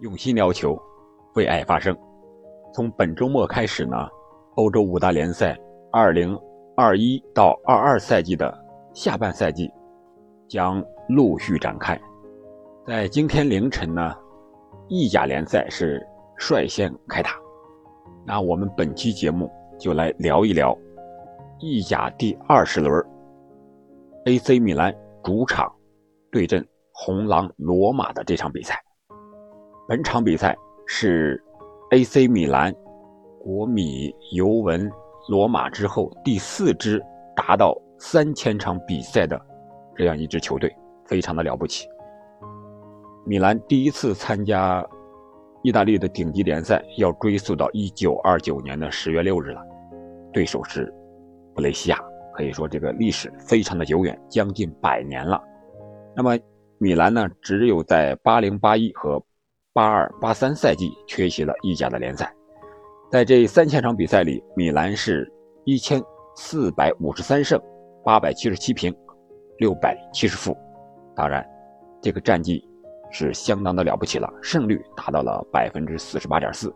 用心聊球，为爱发声。从本周末开始呢，欧洲五大联赛2021到22赛季的下半赛季将陆续展开。在今天凌晨呢，意甲联赛是率先开打。那我们本期节目就来聊一聊意甲第二十轮，AC 米兰主场对阵红狼罗马的这场比赛。本场比赛是 AC 米兰、国米、尤文、罗马之后第四支达到三千场比赛的这样一支球队，非常的了不起。米兰第一次参加意大利的顶级联赛，要追溯到一九二九年的十月六日了，对手是布雷西亚，可以说这个历史非常的久远，将近百年了。那么米兰呢，只有在八零八一和八二八三赛季缺席了意甲的联赛，在这三千场比赛里，米兰是一千四百五十三胜，八百七十七平，六百七十负。当然，这个战绩是相当的了不起了，胜率达到了百分之四十八点四。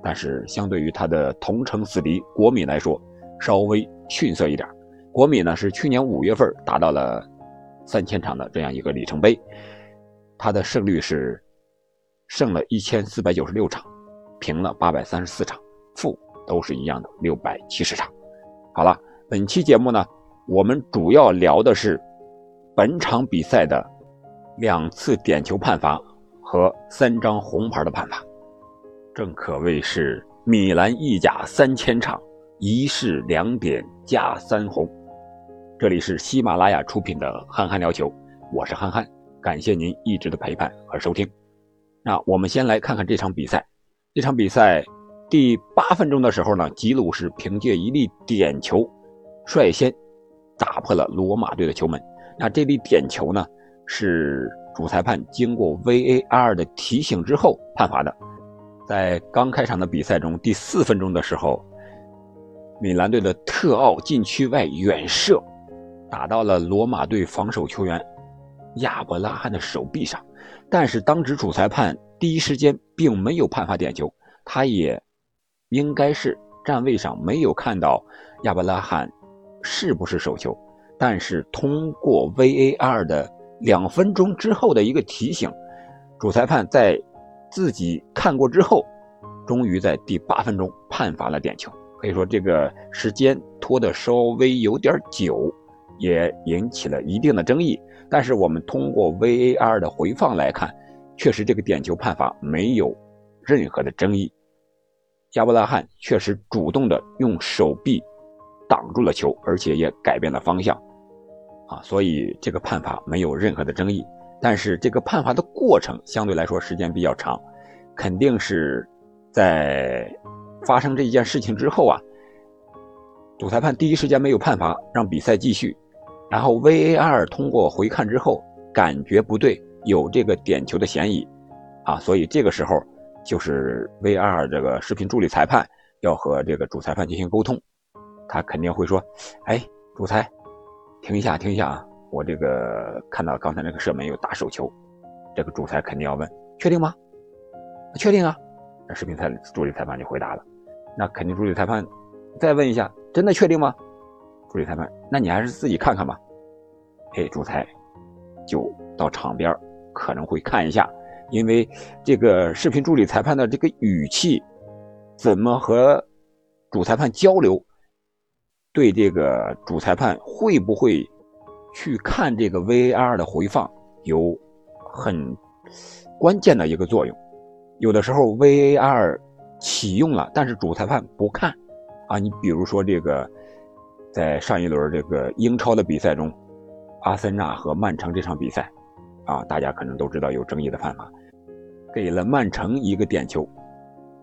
但是，相对于他的同城死敌国米来说，稍微逊色一点。国米呢是去年五月份达到了三千场的这样一个里程碑，他的胜率是。胜了一千四百九十六场，平了八百三十四场，负都是一样的六百七十场。好了，本期节目呢，我们主要聊的是本场比赛的两次点球判罚和三张红牌的判罚，正可谓是米兰意甲三千场，一式两点加三红。这里是喜马拉雅出品的憨憨聊球，我是憨憨，感谢您一直的陪伴和收听。那我们先来看看这场比赛。这场比赛第八分钟的时候呢，吉鲁是凭借一粒点球，率先打破了罗马队的球门。那这粒点球呢，是主裁判经过 VAR 的提醒之后判罚的。在刚开场的比赛中，第四分钟的时候，米兰队的特奥禁区外远射，打到了罗马队防守球员亚伯拉罕的手臂上。但是当值主裁判第一时间并没有判罚点球，他也应该是站位上没有看到亚伯拉罕是不是手球。但是通过 VAR 的两分钟之后的一个提醒，主裁判在自己看过之后，终于在第八分钟判罚了点球。可以说这个时间拖得稍微有点久，也引起了一定的争议。但是我们通过 VAR 的回放来看，确实这个点球判罚没有任何的争议。加布拉汉确实主动的用手臂挡住了球，而且也改变了方向，啊，所以这个判罚没有任何的争议。但是这个判罚的过程相对来说时间比较长，肯定是在发生这件事情之后啊，主裁判第一时间没有判罚，让比赛继续。然后 VAR 通过回看之后，感觉不对，有这个点球的嫌疑，啊，所以这个时候就是 VAR 这个视频助理裁判要和这个主裁判进行沟通，他肯定会说，哎，主裁，停一下，停一下啊，我这个看到刚才那个射门有打手球，这个主裁肯定要问，确定吗？确定啊，那视频裁助理裁判就回答了，那肯定助理裁判再问一下，真的确定吗？助理裁判，那你还是自己看看吧。哎，主裁就到场边可能会看一下，因为这个视频助理裁判的这个语气，怎么和主裁判交流，对这个主裁判会不会去看这个 VAR 的回放有很关键的一个作用。有的时候 VAR 启用了，但是主裁判不看啊。你比如说这个。在上一轮这个英超的比赛中，阿森纳和曼城这场比赛，啊，大家可能都知道有争议的判罚，给了曼城一个点球，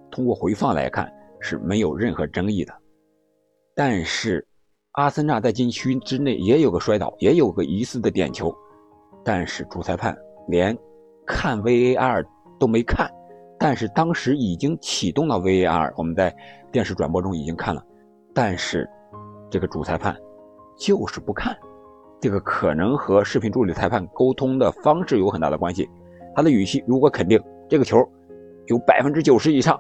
通过回放来看是没有任何争议的。但是，阿森纳在禁区之内也有个摔倒，也有个疑似的点球，但是主裁判连看 VAR 都没看，但是当时已经启动了 VAR，我们在电视转播中已经看了，但是。这个主裁判就是不看，这个可能和视频助理裁判沟通的方式有很大的关系。他的语气如果肯定这个球有百分之九十以上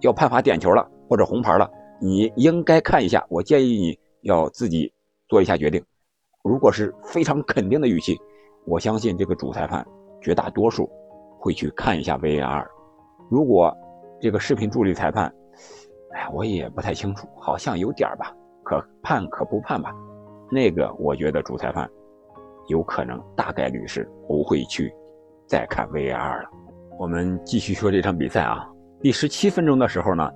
要判罚点球了或者红牌了，你应该看一下。我建议你要自己做一下决定。如果是非常肯定的语气，我相信这个主裁判绝大多数会去看一下 VAR。如果这个视频助理裁判，哎，我也不太清楚，好像有点吧，可判可不判吧。那个我觉得主裁判有可能大概率是不会去再看 VAR 了。我们继续说这场比赛啊，第十七分钟的时候呢，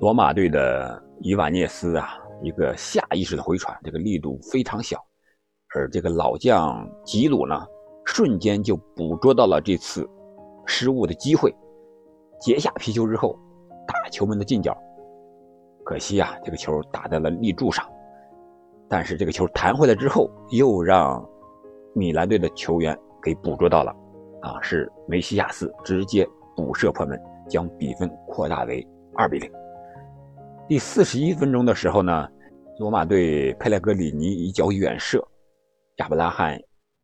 罗马队的伊瓦涅斯啊，一个下意识的回传，这个力度非常小。而这个老将吉鲁呢，瞬间就捕捉到了这次失误的机会，截下皮球之后打球门的近角，可惜啊，这个球打在了立柱上。但是这个球弹回来之后，又让米兰队的球员给捕捉到了，啊，是梅西亚斯直接补射破门，将比分扩大为二比零。第四十一分钟的时候呢，罗马队佩莱格里尼一脚远射。亚伯拉罕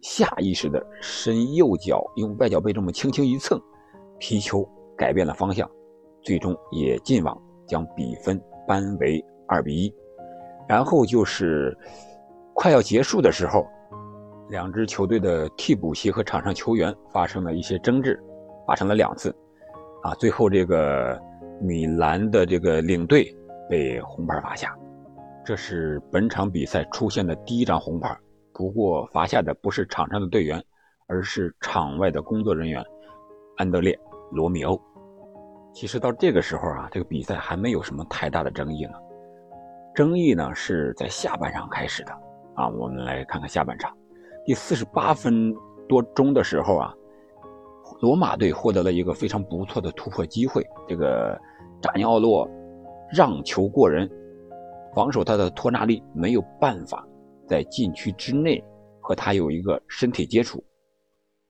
下意识的伸右脚，用外脚背这么轻轻一蹭，皮球改变了方向，最终也进网，将比分扳为二比一。然后就是快要结束的时候，两支球队的替补席和场上球员发生了一些争执，发生了两次。啊，最后这个米兰的这个领队被红牌罚下，这是本场比赛出现的第一张红牌。不过罚下的不是场上的队员，而是场外的工作人员安德烈·罗密欧。其实到这个时候啊，这个比赛还没有什么太大的争议呢。争议呢是在下半场开始的啊。我们来看看下半场，第四十八分多钟的时候啊，罗马队获得了一个非常不错的突破机会。这个扎尼奥洛让球过人，防守他的托纳利没有办法。在禁区之内和他有一个身体接触，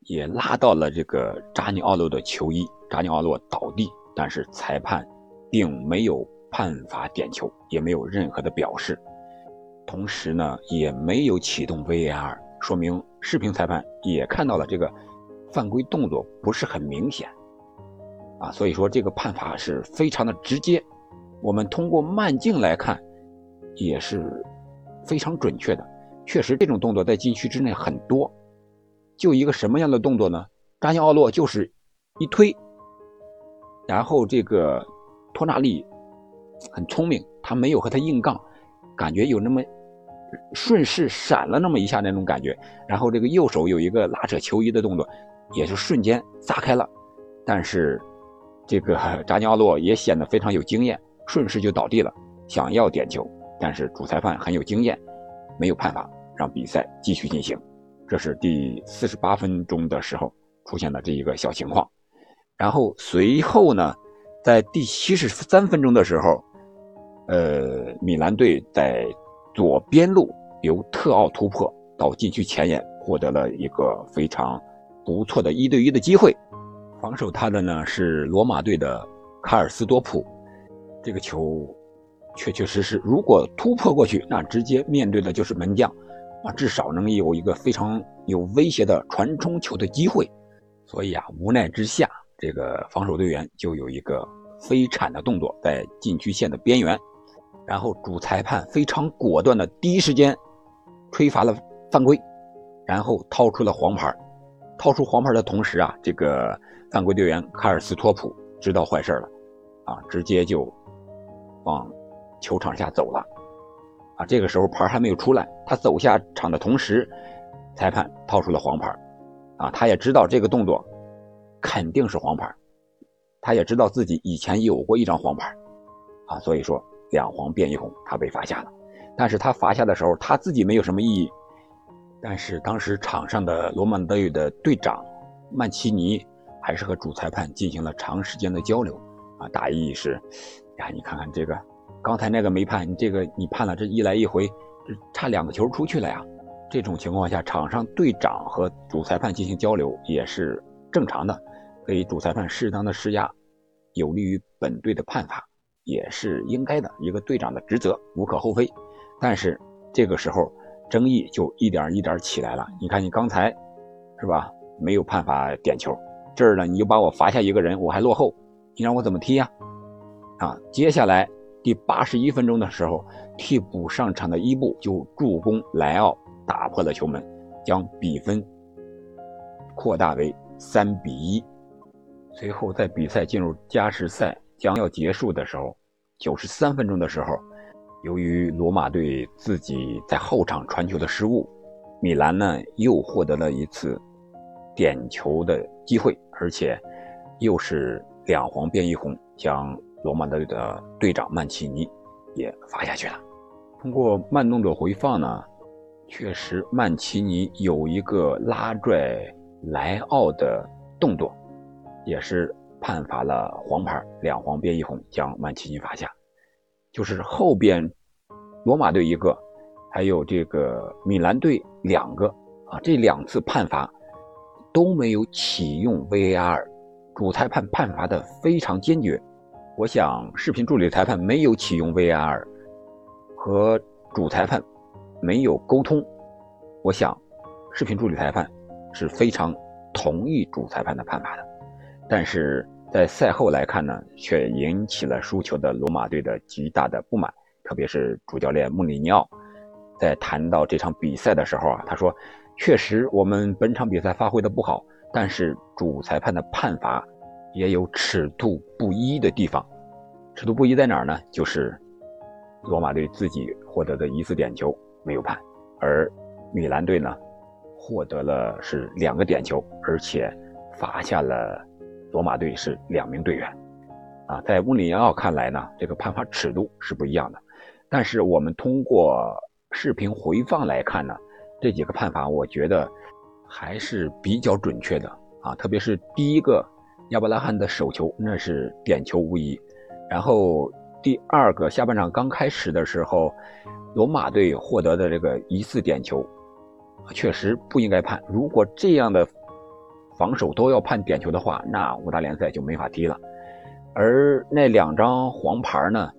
也拉到了这个扎尼奥洛的球衣，扎尼奥洛倒地，但是裁判并没有判罚点球，也没有任何的表示，同时呢也没有启动 VAR，说明视频裁判也看到了这个犯规动作不是很明显，啊，所以说这个判罚是非常的直接，我们通过慢镜来看，也是。非常准确的，确实这种动作在禁区之内很多。就一个什么样的动作呢？扎尼奥洛就是一推，然后这个托纳利很聪明，他没有和他硬杠，感觉有那么顺势闪了那么一下那种感觉。然后这个右手有一个拉扯球衣的动作，也是瞬间砸开了。但是这个扎尼奥洛也显得非常有经验，顺势就倒地了，想要点球。但是主裁判很有经验，没有判罚，让比赛继续进行。这是第四十八分钟的时候出现的这一个小情况。然后随后呢，在第七十三分钟的时候，呃，米兰队在左边路由特奥突破到禁区前沿，获得了一个非常不错的一对一的机会。防守他的呢是罗马队的卡尔斯多普，这个球。确确实实，如果突破过去，那直接面对的就是门将，啊，至少能有一个非常有威胁的传冲球的机会。所以啊，无奈之下，这个防守队员就有一个飞铲的动作在禁区线的边缘，然后主裁判非常果断的第一时间吹罚了犯规，然后掏出了黄牌。掏出黄牌的同时啊，这个犯规队员卡尔斯托普知道坏事了，啊，直接就往。球场下走了，啊，这个时候牌还没有出来。他走下场的同时，裁判掏出了黄牌，啊，他也知道这个动作肯定是黄牌，他也知道自己以前有过一张黄牌，啊，所以说两黄变一红，他被罚下了。但是他罚下的时候，他自己没有什么异议，但是当时场上的罗马队的队长曼奇尼还是和主裁判进行了长时间的交流，啊，大意是，呀，你看看这个。刚才那个没判，你这个你判了，这一来一回，这差两个球出去了呀。这种情况下，场上队长和主裁判进行交流也是正常的，给主裁判适当的施压，有利于本队的判罚，也是应该的一个队长的职责，无可厚非。但是这个时候争议就一点一点起来了。你看你刚才是吧，没有判罚点球，这儿呢你就把我罚下一个人，我还落后，你让我怎么踢呀？啊，接下来第八十一分钟的时候，替补上场的伊布就助攻莱奥打破了球门，将比分扩大为三比一。随后，在比赛进入加时赛将要结束的时候，九十三分钟的时候，由于罗马队自己在后场传球的失误，米兰呢又获得了一次点球的机会，而且又是两黄变一红，将罗马队的队长曼奇尼也罚下去了。通过慢动作回放呢，确实曼奇尼有一个拉拽莱奥的动作。也是判罚了黄牌，两黄变一红，将曼奇尼罚下。就是后边罗马队一个，还有这个米兰队两个啊，这两次判罚都没有启用 VAR，主裁判判罚的非常坚决。我想视频助理裁判没有启用 VAR，和主裁判没有沟通。我想视频助理裁判是非常同意主裁判的判罚的。但是在赛后来看呢，却引起了输球的罗马队的极大的不满，特别是主教练穆里尼奥，在谈到这场比赛的时候啊，他说：“确实我们本场比赛发挥的不好，但是主裁判的判罚也有尺度不一的地方。尺度不一在哪儿呢？就是罗马队自己获得的一次点球没有判，而米兰队呢获得了是两个点球，而且罚下了。”罗马队是两名队员，啊，在穆里尼奥看来呢，这个判罚尺度是不一样的。但是我们通过视频回放来看呢，这几个判罚我觉得还是比较准确的啊。特别是第一个亚伯拉罕的手球，那是点球无疑。然后第二个下半场刚开始的时候，罗马队获得的这个疑似点球，确实不应该判。如果这样的。防守都要判点球的话，那五大联赛就没法踢了。而那两张黄牌呢，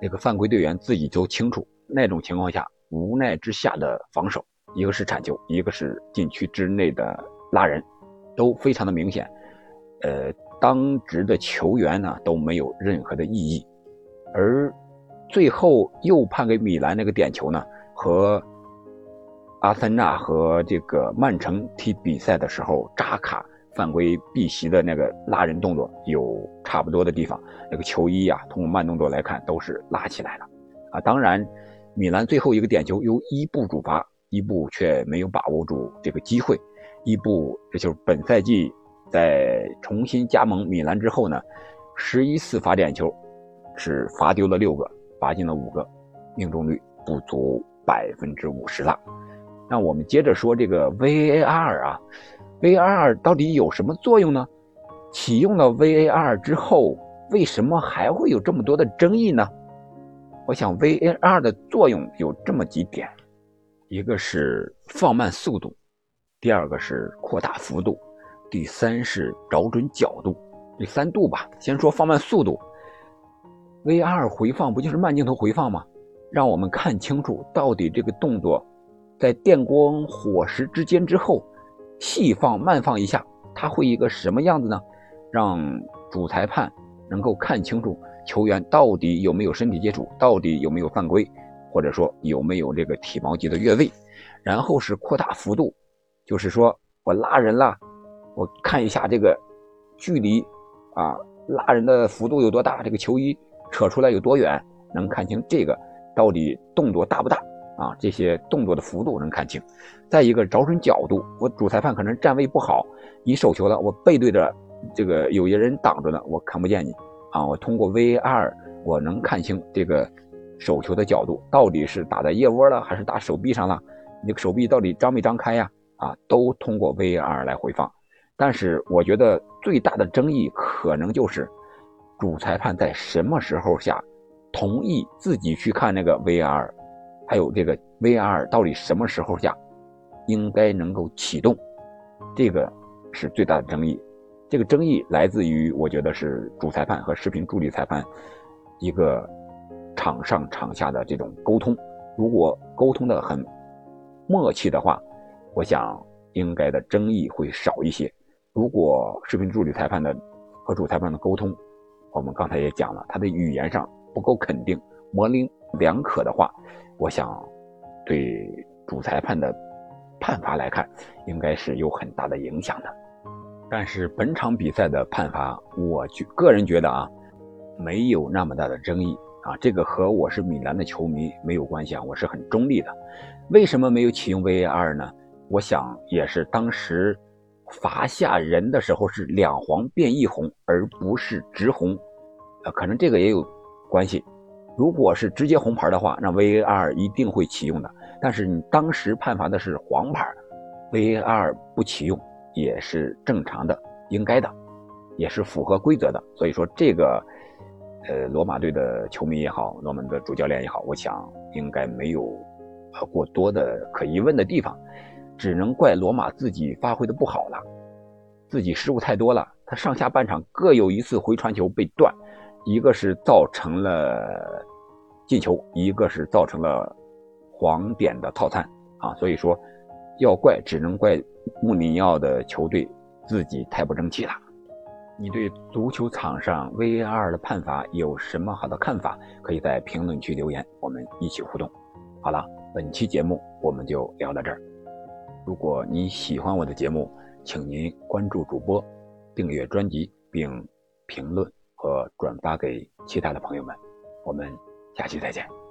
那个犯规队员自己都清楚。那种情况下，无奈之下的防守，一个是铲球，一个是禁区之内的拉人，都非常的明显。呃，当值的球员呢都没有任何的异议。而最后又判给米兰那个点球呢，和。阿森纳和这个曼城踢比赛的时候，扎卡犯规避席的那个拉人动作有差不多的地方。那个球衣啊，通过慢动作来看都是拉起来了。啊，当然，米兰最后一个点球由伊布主罚，伊布却没有把握住这个机会。伊布这就是本赛季在重新加盟米兰之后呢，十一次罚点球，是罚丢了六个，罚进了五个，命中率不足百分之五十了。那我们接着说这个 VAR 啊，VAR 到底有什么作用呢？启用了 VAR 之后，为什么还会有这么多的争议呢？我想 VAR 的作用有这么几点：一个是放慢速度，第二个是扩大幅度，第三是找准角度。这三度吧，先说放慢速度。VAR 回放不就是慢镜头回放吗？让我们看清楚到底这个动作。在电光火石之间之后，细放慢放一下，它会一个什么样子呢？让主裁判能够看清楚球员到底有没有身体接触，到底有没有犯规，或者说有没有这个体毛级的越位。然后是扩大幅度，就是说我拉人了，我看一下这个距离啊，拉人的幅度有多大，这个球衣扯出来有多远，能看清这个到底动作大不大。啊，这些动作的幅度能看清。再一个，找准角度，我主裁判可能站位不好，你手球了，我背对着这个有些人挡着呢，我看不见你。啊，我通过 V R 我能看清这个手球的角度，到底是打在腋窝了，还是打手臂上了？你手臂到底张没张开呀？啊，都通过 V R 来回放。但是我觉得最大的争议可能就是主裁判在什么时候下同意自己去看那个 V R。还有这个 VR 到底什么时候下，应该能够启动，这个是最大的争议。这个争议来自于，我觉得是主裁判和视频助理裁判一个场上场下的这种沟通。如果沟通的很默契的话，我想应该的争议会少一些。如果视频助理裁判的和主裁判的沟通我们刚才也讲了，他的语言上不够肯定，模棱两可的话，我想对主裁判的判罚来看，应该是有很大的影响的。但是本场比赛的判罚，我觉个人觉得啊，没有那么大的争议啊。这个和我是米兰的球迷没有关系啊，我是很中立的。为什么没有启用 VAR 呢？我想也是当时罚下人的时候是两黄变一红，而不是直红，呃，可能这个也有关系。如果是直接红牌的话，那 VAR 一定会启用的。但是你当时判罚的是黄牌，VAR 不启用。也是正常的，应该的，也是符合规则的。所以说，这个，呃，罗马队的球迷也好，罗马的主教练也好，我想应该没有呃过多的可疑问的地方，只能怪罗马自己发挥的不好了，自己失误太多了。他上下半场各有一次回传球被断，一个是造成了进球，一个是造成了黄点的套餐啊。所以说，要怪只能怪。穆里尼奥的球队自己太不争气了。你对足球场上 VAR 的判罚有什么好的看法？可以在评论区留言，我们一起互动。好了，本期节目我们就聊到这儿。如果你喜欢我的节目，请您关注主播，订阅专辑，并评论和转发给其他的朋友们。我们下期再见。